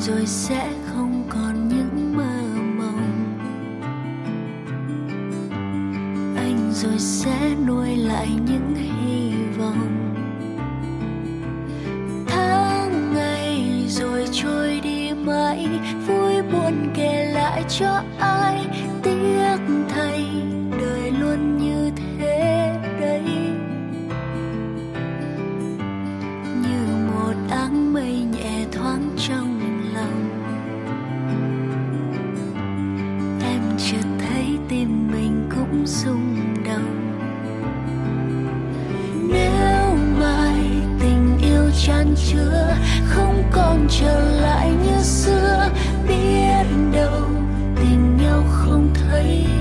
rồi sẽ không còn những mơ mộng. Anh rồi sẽ nuôi lại những hy vọng. Tháng ngày rồi trôi đi mãi, vui buồn kể lại cho ai tiếc thay. chưa không còn trở lại như xưa. Biết đâu tình nhau không thấy.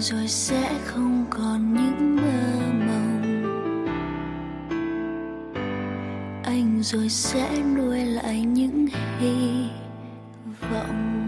rồi sẽ không còn những mơ mộng. Anh rồi sẽ nuôi lại những hy vọng.